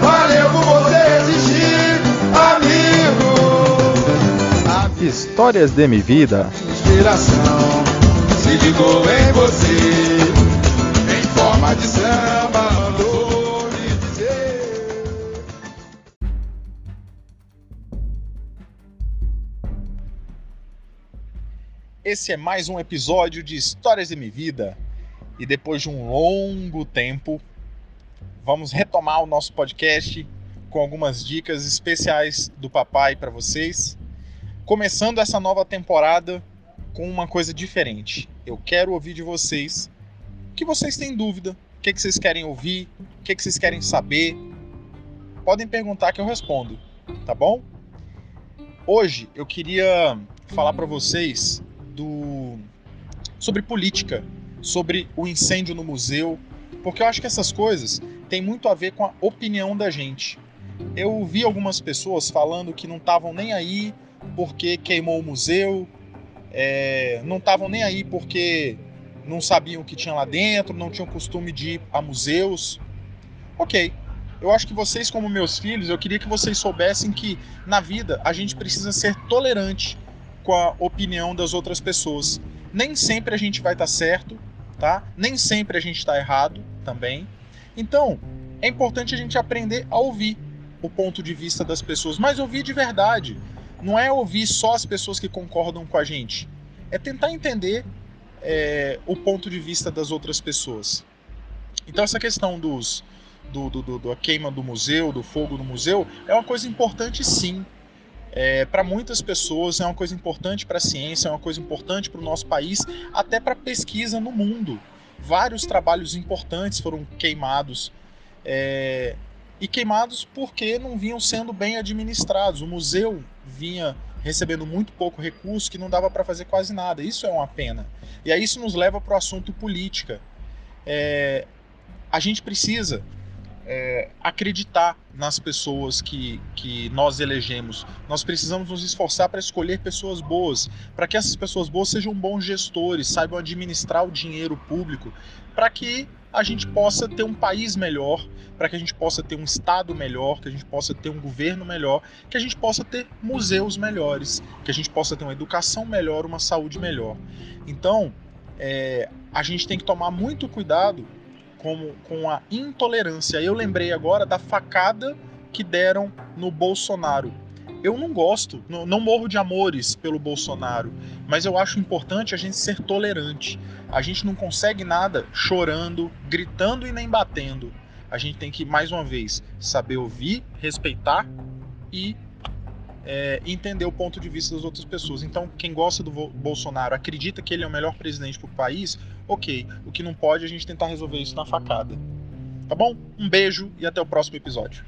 Valeu por você existir, amigo. Histórias de minha vida. Inspiração se ligou em você. Em forma de samba. Esse é mais um episódio de Histórias de Minha Vida. E depois de um longo tempo, vamos retomar o nosso podcast com algumas dicas especiais do papai para vocês. Começando essa nova temporada com uma coisa diferente. Eu quero ouvir de vocês o que vocês têm dúvida, o que, que vocês querem ouvir, o que, que vocês querem saber. Podem perguntar que eu respondo, tá bom? Hoje eu queria falar para vocês do sobre política, sobre o incêndio no museu, porque eu acho que essas coisas têm muito a ver com a opinião da gente. Eu vi algumas pessoas falando que não estavam nem aí porque queimou o museu, é, não estavam nem aí porque não sabiam o que tinha lá dentro, não tinham costume de ir a museus. Ok, eu acho que vocês, como meus filhos, eu queria que vocês soubessem que na vida a gente precisa ser tolerante com a opinião das outras pessoas. Nem sempre a gente vai estar certo, tá? Nem sempre a gente está errado também. Então, é importante a gente aprender a ouvir o ponto de vista das pessoas, mas ouvir de verdade. Não é ouvir só as pessoas que concordam com a gente. É tentar entender é, o ponto de vista das outras pessoas. Então, essa questão dos, do, do, do, da queima do museu, do fogo no museu, é uma coisa importante sim. É, para muitas pessoas é uma coisa importante para a ciência, é uma coisa importante para o nosso país, até para pesquisa no mundo. Vários trabalhos importantes foram queimados. É, e queimados porque não vinham sendo bem administrados. O museu vinha recebendo muito pouco recurso que não dava para fazer quase nada. Isso é uma pena. E aí isso nos leva para o assunto política. É, a gente precisa é, acreditar nas pessoas que, que nós elegemos. Nós precisamos nos esforçar para escolher pessoas boas, para que essas pessoas boas sejam bons gestores, saibam administrar o dinheiro público, para que a gente possa ter um país melhor, para que a gente possa ter um estado melhor, que a gente possa ter um governo melhor, que a gente possa ter museus melhores, que a gente possa ter uma educação melhor, uma saúde melhor. Então, é, a gente tem que tomar muito cuidado com, com a intolerância. Eu lembrei agora da facada que deram no Bolsonaro. Eu não gosto, não, não morro de amores pelo Bolsonaro, mas eu acho importante a gente ser tolerante. A gente não consegue nada chorando, gritando e nem batendo. A gente tem que, mais uma vez, saber ouvir, respeitar e é, entender o ponto de vista das outras pessoas. Então, quem gosta do Bolsonaro acredita que ele é o melhor presidente para o país, ok. O que não pode é a gente tentar resolver isso na facada. Tá bom? Um beijo e até o próximo episódio.